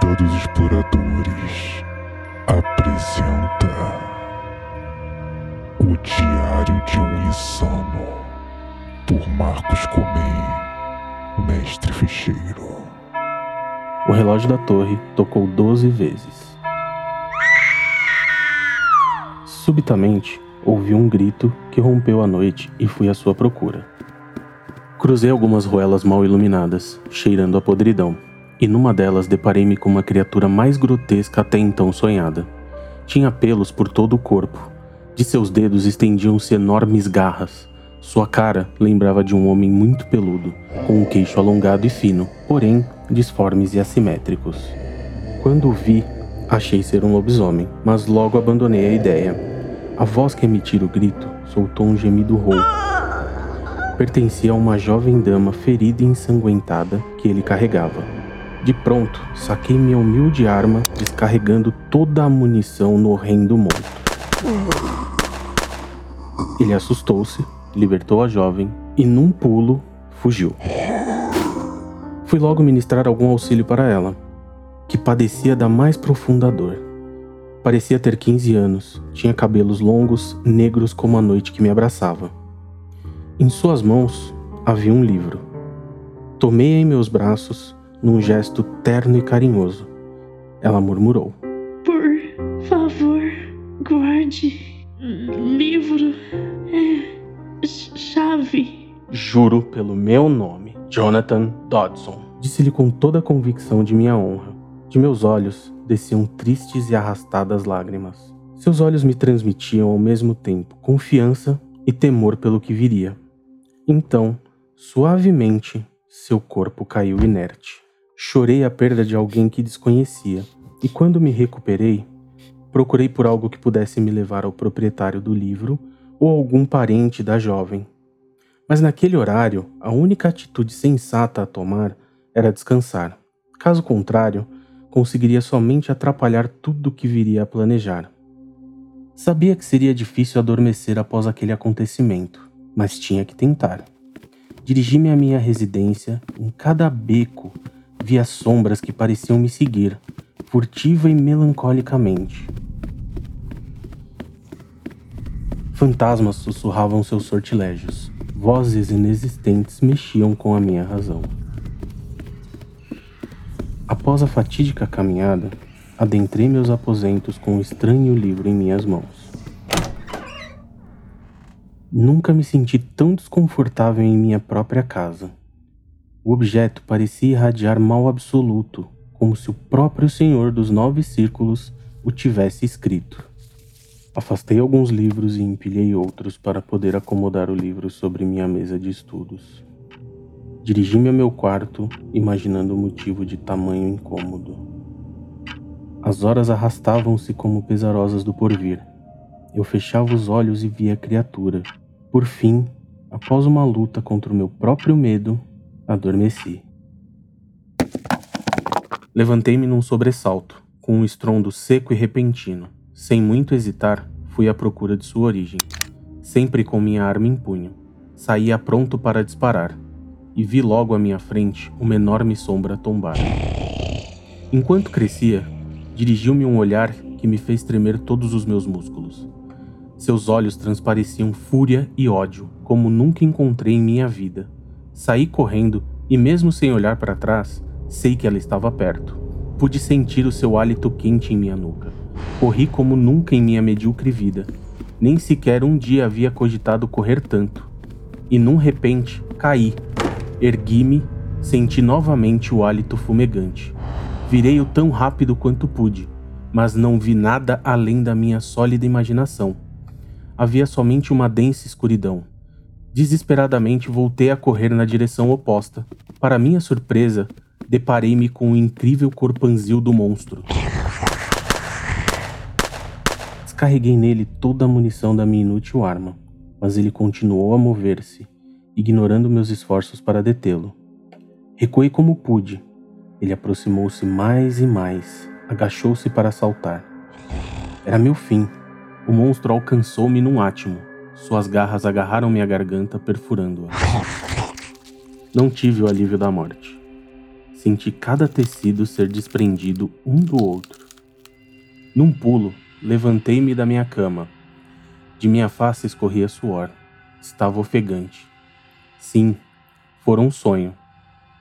dos Exploradores apresenta O Diário de um Insano por Marcos Comem, Mestre Fecheiro. O relógio da torre tocou doze vezes. Subitamente, ouvi um grito que rompeu a noite e fui à sua procura. Cruzei algumas ruelas mal iluminadas, cheirando a podridão, e numa delas deparei-me com uma criatura mais grotesca até então sonhada. Tinha pelos por todo o corpo. De seus dedos estendiam-se enormes garras. Sua cara lembrava de um homem muito peludo, com um queixo alongado e fino, porém disformes e assimétricos. Quando o vi, achei ser um lobisomem, mas logo abandonei a ideia. A voz que emitira o grito soltou um gemido rouco pertencia a uma jovem dama ferida e ensanguentada que ele carregava. De pronto, saquei minha humilde arma, descarregando toda a munição no horrendo monstro. Ele assustou-se, libertou a jovem e, num pulo, fugiu. Fui logo ministrar algum auxílio para ela, que padecia da mais profunda dor. Parecia ter 15 anos, tinha cabelos longos, negros como a noite que me abraçava. Em suas mãos havia um livro. Tomei-a em meus braços num gesto terno e carinhoso. Ela murmurou: Por favor, guarde. Livro. É. chave. Juro pelo meu nome, Jonathan Dodson. Disse-lhe com toda a convicção de minha honra. De meus olhos desciam tristes e arrastadas lágrimas. Seus olhos me transmitiam ao mesmo tempo confiança e temor pelo que viria. Então, suavemente, seu corpo caiu inerte. Chorei a perda de alguém que desconhecia, e quando me recuperei, procurei por algo que pudesse me levar ao proprietário do livro ou algum parente da jovem. Mas naquele horário, a única atitude sensata a tomar era descansar. Caso contrário, conseguiria somente atrapalhar tudo o que viria a planejar. Sabia que seria difícil adormecer após aquele acontecimento mas tinha que tentar. Dirigi-me à minha residência, em cada beco via sombras que pareciam me seguir, furtiva e melancolicamente. Fantasmas sussurravam seus sortilégios, vozes inexistentes mexiam com a minha razão. Após a fatídica caminhada, adentrei meus aposentos com um estranho livro em minhas mãos. Nunca me senti tão desconfortável em minha própria casa. O objeto parecia irradiar mal absoluto, como se o próprio Senhor dos Nove Círculos o tivesse escrito. Afastei alguns livros e empilhei outros para poder acomodar o livro sobre minha mesa de estudos. Dirigi-me ao meu quarto, imaginando o motivo de tamanho incômodo. As horas arrastavam-se como pesarosas do porvir. Eu fechava os olhos e via a criatura. Por fim, após uma luta contra o meu próprio medo, adormeci. Levantei-me num sobressalto, com um estrondo seco e repentino. Sem muito hesitar, fui à procura de sua origem, sempre com minha arma em punho. Saía pronto para disparar, e vi logo à minha frente uma enorme sombra tombar. Enquanto crescia, dirigiu-me um olhar que me fez tremer todos os meus músculos. Seus olhos transpareciam fúria e ódio, como nunca encontrei em minha vida. Saí correndo e, mesmo sem olhar para trás, sei que ela estava perto. Pude sentir o seu hálito quente em minha nuca. Corri como nunca em minha medíocre vida. Nem sequer um dia havia cogitado correr tanto. E num repente, caí. Ergui-me, senti novamente o hálito fumegante. Virei-o tão rápido quanto pude, mas não vi nada além da minha sólida imaginação havia somente uma densa escuridão. Desesperadamente voltei a correr na direção oposta. Para minha surpresa, deparei-me com o incrível corpanzil do monstro. Descarreguei nele toda a munição da minha inútil arma, mas ele continuou a mover-se, ignorando meus esforços para detê-lo. Recuei como pude. Ele aproximou-se mais e mais, agachou-se para saltar. Era meu fim. O monstro alcançou-me num átimo. Suas garras agarraram minha garganta, perfurando-a. Não tive o alívio da morte. Senti cada tecido ser desprendido um do outro. Num pulo, levantei-me da minha cama. De minha face escorria suor. Estava ofegante. Sim, fora um sonho,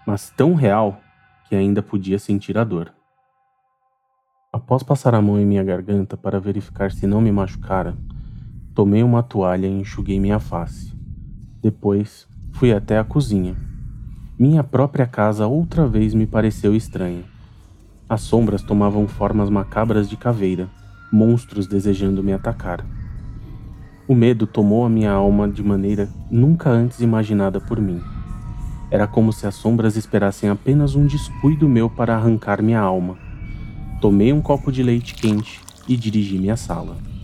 mas tão real que ainda podia sentir a dor. Após passar a mão em minha garganta para verificar se não me machucara, tomei uma toalha e enxuguei minha face. Depois, fui até a cozinha. Minha própria casa outra vez me pareceu estranha. As sombras tomavam formas macabras de caveira, monstros desejando me atacar. O medo tomou a minha alma de maneira nunca antes imaginada por mim. Era como se as sombras esperassem apenas um descuido meu para arrancar minha alma Tomei um copo de leite quente e dirigi-me à sala.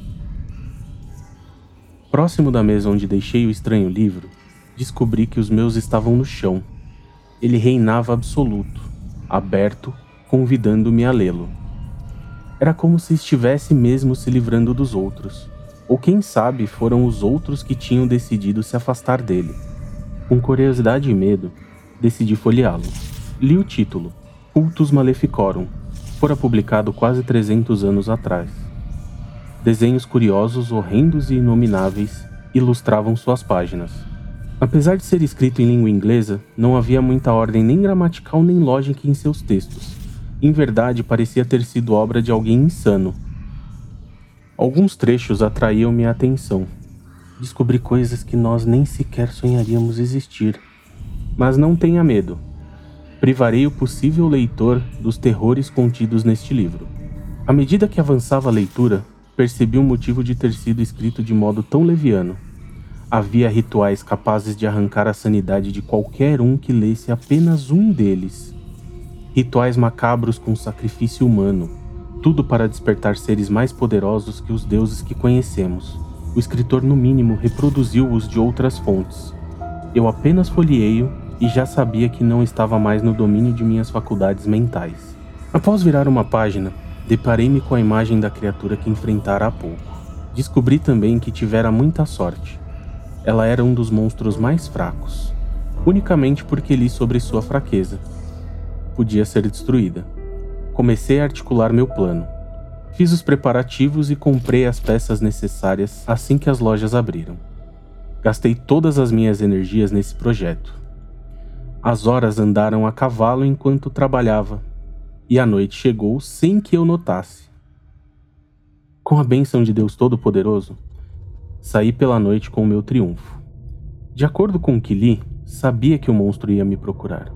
Próximo da mesa onde deixei o estranho livro, descobri que os meus estavam no chão. Ele reinava absoluto, aberto, convidando-me a lê-lo. Era como se estivesse mesmo se livrando dos outros, ou quem sabe foram os outros que tinham decidido se afastar dele. Com curiosidade e medo, decidi folheá-lo. Li o título, Cultus Maleficorum, fora publicado quase 300 anos atrás. Desenhos curiosos, horrendos e inomináveis ilustravam suas páginas. Apesar de ser escrito em língua inglesa, não havia muita ordem nem gramatical nem lógica em seus textos. Em verdade, parecia ter sido obra de alguém insano. Alguns trechos atraíam minha atenção. Descobri coisas que nós nem sequer sonharíamos existir. Mas não tenha medo, privarei o possível leitor dos terrores contidos neste livro. À medida que avançava a leitura, percebi o motivo de ter sido escrito de modo tão leviano. Havia rituais capazes de arrancar a sanidade de qualquer um que lesse apenas um deles. Rituais macabros com sacrifício humano, tudo para despertar seres mais poderosos que os deuses que conhecemos. O escritor, no mínimo, reproduziu-os de outras fontes. Eu apenas folheei-o e já sabia que não estava mais no domínio de minhas faculdades mentais. Após virar uma página, deparei-me com a imagem da criatura que enfrentara há pouco. Descobri também que tivera muita sorte. Ela era um dos monstros mais fracos, unicamente porque li sobre sua fraqueza. Podia ser destruída. Comecei a articular meu plano. Fiz os preparativos e comprei as peças necessárias assim que as lojas abriram. Gastei todas as minhas energias nesse projeto as horas andaram a cavalo enquanto trabalhava, e a noite chegou sem que eu notasse. Com a bênção de Deus Todo-Poderoso, saí pela noite com o meu triunfo. De acordo com o que li, sabia que o monstro ia me procurar.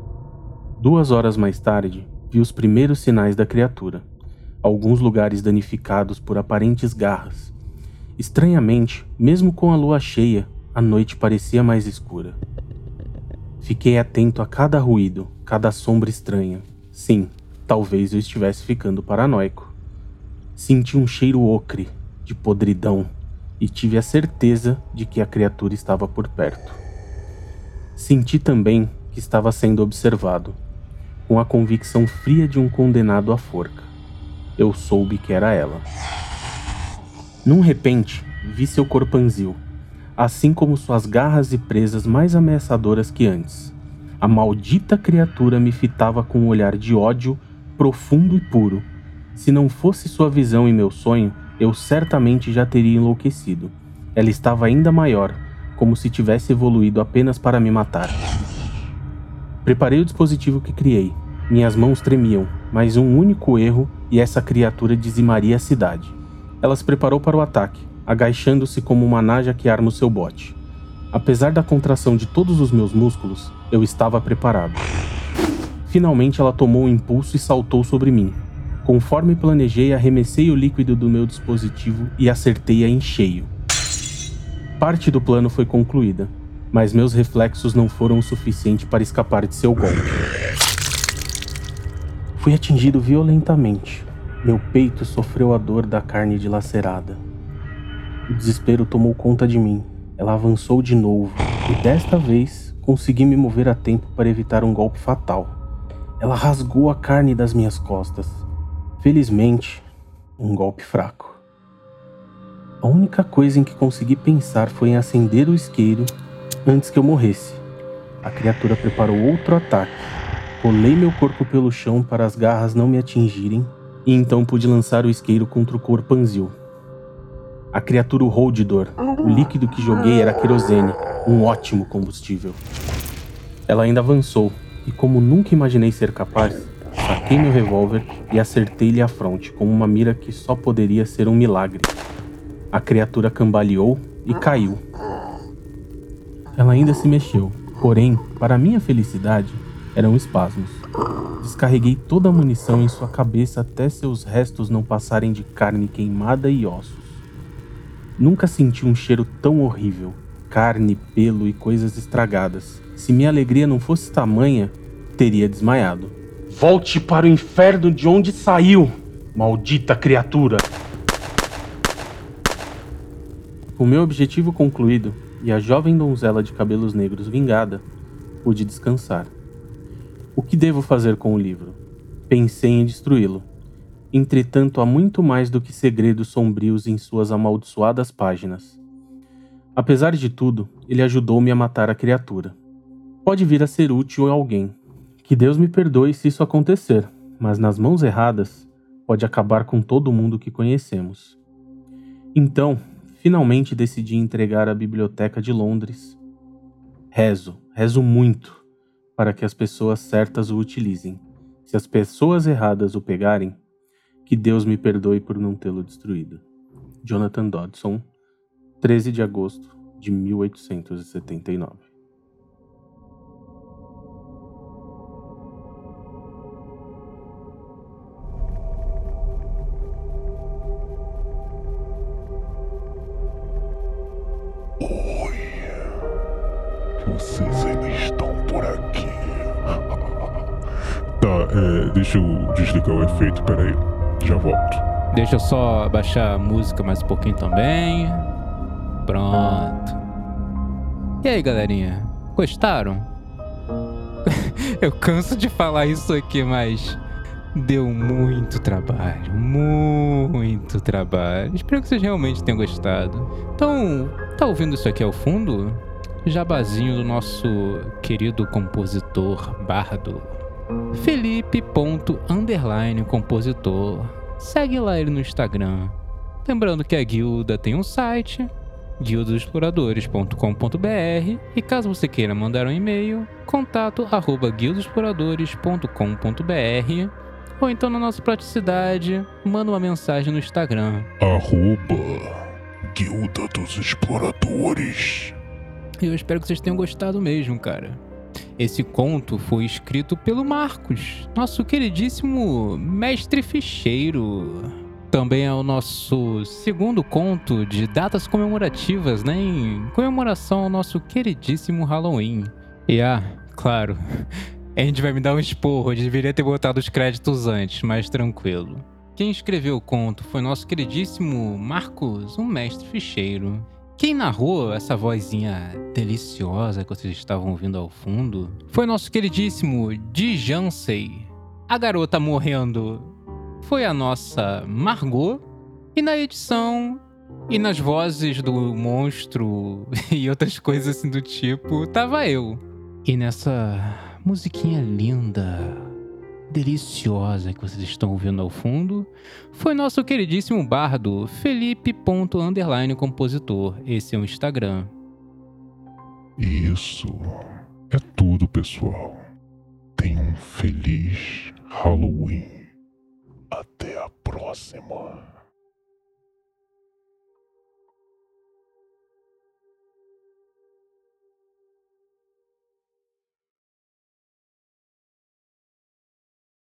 Duas horas mais tarde, vi os primeiros sinais da criatura, alguns lugares danificados por aparentes garras. Estranhamente, mesmo com a lua cheia, a noite parecia mais escura. Fiquei atento a cada ruído, cada sombra estranha. Sim, talvez eu estivesse ficando paranoico. Senti um cheiro ocre, de podridão, e tive a certeza de que a criatura estava por perto. Senti também que estava sendo observado, com a convicção fria de um condenado à forca. Eu soube que era ela. Num repente, vi seu corpanzil assim como suas garras e presas mais ameaçadoras que antes. A maldita criatura me fitava com um olhar de ódio profundo e puro. Se não fosse sua visão em meu sonho, eu certamente já teria enlouquecido. Ela estava ainda maior, como se tivesse evoluído apenas para me matar. Preparei o dispositivo que criei. Minhas mãos tremiam, mas um único erro e essa criatura dizimaria a cidade. Ela se preparou para o ataque, agachando-se como uma naja que arma o seu bote. Apesar da contração de todos os meus músculos, eu estava preparado. Finalmente ela tomou um impulso e saltou sobre mim. Conforme planejei, arremessei o líquido do meu dispositivo e acertei-a em cheio. Parte do plano foi concluída, mas meus reflexos não foram o suficiente para escapar de seu golpe. Fui atingido violentamente. Meu peito sofreu a dor da carne dilacerada. O desespero tomou conta de mim. Ela avançou de novo, e desta vez consegui me mover a tempo para evitar um golpe fatal. Ela rasgou a carne das minhas costas. Felizmente, um golpe fraco. A única coisa em que consegui pensar foi em acender o isqueiro antes que eu morresse. A criatura preparou outro ataque, Rolei meu corpo pelo chão para as garras não me atingirem e então pude lançar o isqueiro contra o corpanzil. A criatura urrou de dor. O líquido que joguei era querosene, um ótimo combustível. Ela ainda avançou, e como nunca imaginei ser capaz, saquei meu revólver e acertei-lhe a fronte com uma mira que só poderia ser um milagre. A criatura cambaleou e caiu. Ela ainda se mexeu, porém, para minha felicidade, eram espasmos. Descarreguei toda a munição em sua cabeça até seus restos não passarem de carne queimada e ossos. Nunca senti um cheiro tão horrível. Carne, pelo e coisas estragadas. Se minha alegria não fosse tamanha, teria desmaiado. Volte para o inferno de onde saiu, maldita criatura! Com meu objetivo concluído e a jovem donzela de cabelos negros vingada, pude descansar. O que devo fazer com o livro? Pensei em destruí-lo. Entretanto, há muito mais do que segredos sombrios em suas amaldiçoadas páginas. Apesar de tudo, ele ajudou-me a matar a criatura. Pode vir a ser útil a alguém. Que Deus me perdoe se isso acontecer, mas nas mãos erradas, pode acabar com todo mundo que conhecemos. Então, finalmente decidi entregar a Biblioteca de Londres. Rezo, rezo muito para que as pessoas certas o utilizem. Se as pessoas erradas o pegarem, que Deus me perdoe por não tê-lo destruído. Jonathan Dodson, 13 de agosto de 1879. Vocês ainda estão por aqui. tá, é, deixa eu desligar o efeito, peraí. Já volto. Deixa eu só baixar a música mais um pouquinho também. Pronto. E aí, galerinha? Gostaram? eu canso de falar isso aqui, mas deu muito trabalho, muito trabalho. Espero que vocês realmente tenham gostado. Então, tá ouvindo isso aqui ao fundo? Jabazinho do nosso querido compositor bardo. Felipe. Underline compositor. Segue lá ele no Instagram. Lembrando que a guilda tem um site, guildaexploradores.com.br e caso você queira mandar um e-mail, contato arroba guildaexploradores.com.br ou então na nossa praticidade, manda uma mensagem no Instagram. Arroba Guilda dos Exploradores. Eu espero que vocês tenham gostado mesmo, cara. Esse conto foi escrito pelo Marcos, nosso queridíssimo mestre ficheiro. Também é o nosso segundo conto de datas comemorativas, né? Em comemoração ao nosso queridíssimo Halloween. E ah, claro, a gente vai me dar um esporro, eu deveria ter botado os créditos antes, mas tranquilo. Quem escreveu o conto foi nosso queridíssimo Marcos, um mestre ficheiro. Quem narrou essa vozinha deliciosa que vocês estavam ouvindo ao fundo foi nosso queridíssimo Dijansei. A garota morrendo foi a nossa Margot. E na edição e nas vozes do monstro e outras coisas assim do tipo, tava eu. E nessa musiquinha linda deliciosa que vocês estão ouvindo ao fundo foi nosso queridíssimo bardo Felipe.underline Esse é o Instagram. Isso é tudo, pessoal. Tenham um feliz Halloween. Até a próxima.